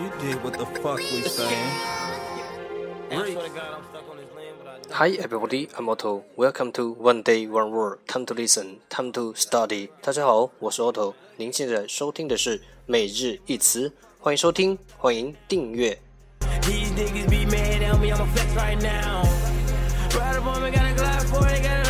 You did what the fuck we saying. Hi everybody, I'm Otto. Welcome to One Day One Word. Time to listen, time to study. 大家好，我是 Otto。您现在收听的是每日一词，欢迎收听，欢迎订阅。These niggas be mad at me, I'ma flex right now. Ride up on me, got a Glock 40, got it on right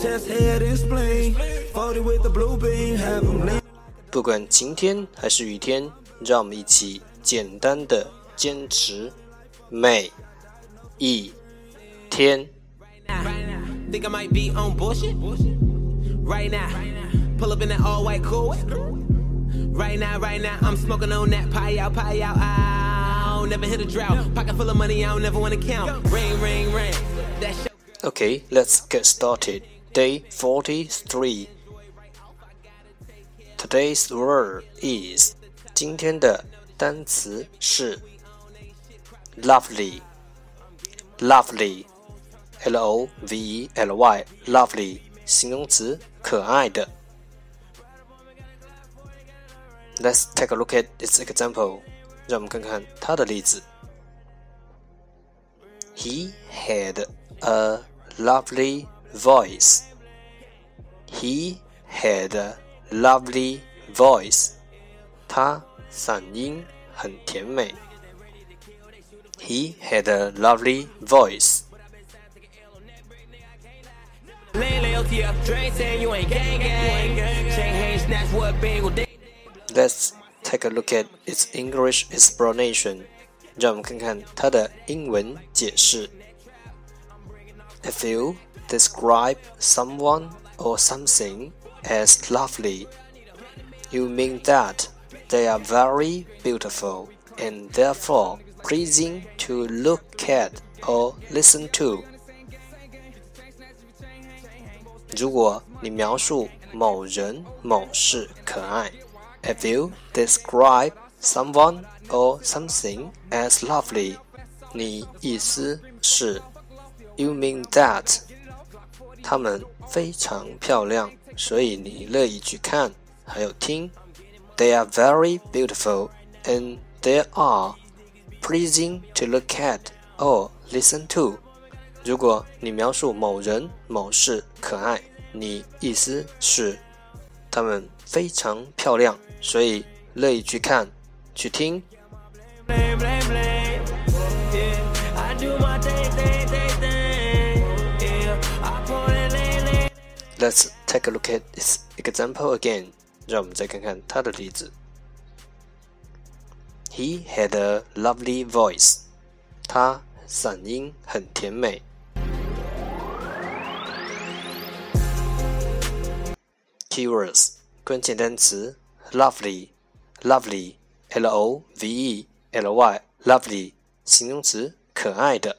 Chest, head, and spleen. 40 with the blue beam, have 'em lean. 不管晴天还是雨天，让我们一起简单的坚持每一天。 Think I might be on bullshit? Right now, pull up in that all white cool. Right now, right now, I'm smoking on that pie out, pie out. I don't never hit a drought. Pocket full of money, I don't never wanna count. Ring, ring, ring. That shit. Okay, let's get started. Day 43. Today's word is 今天的单词是 lovely. Lovely. L O V E L Y. Lovely. 形容词可爱的。Let's take a look at its example. 让我们看看它的例子。He had a lovely voice. He had a lovely voice. 他嗓音很甜美。He had a lovely voice. Lay loyalty up, Dre saying you ain't gang gang. Shake hands, snatch what bang will Let's take a look at its English explanation. 让我们看看它的英文解释。If you describe someone or something as lovely, you mean that they are very beautiful and therefore pleasing to look at or listen to. 如果你描述某人某事可爱，if you describe someone or something as lovely，你意思是，you mean that， 他们非常漂亮，所以你乐意去看，还有听。They are very beautiful and they are pleasing to look at or listen to. 如果你描述某人某事可爱，你意思是他们非常漂亮，所以乐意去看、去听。Let's take a look at its example again. 让我们再看看它的例子。He had a lovely voice. 他嗓音很甜美。Keywords 关键单词 lovely lovely l o v e l y lovely 形容词可爱的。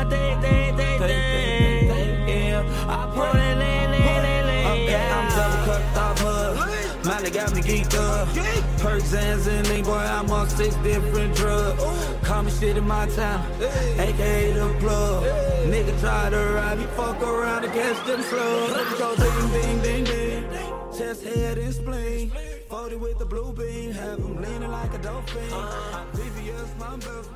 Yeah, I do my thing, thing, thing, thing. Yeah, I pull it, lay, lay, lay, lay. Okay, I'm double cut off hood. Molly got me geeked up. Perks and Zinling, boy, I'm on six different drugs. Call me shit in my town, aka the plug. Nigga try to ride me, fuck around and catch them slugs. Go ding, ding, ding, ding. Chest, head, and spleen. 40 with the blue beam, have 'em leaning like a dolphin. VVS, my belt.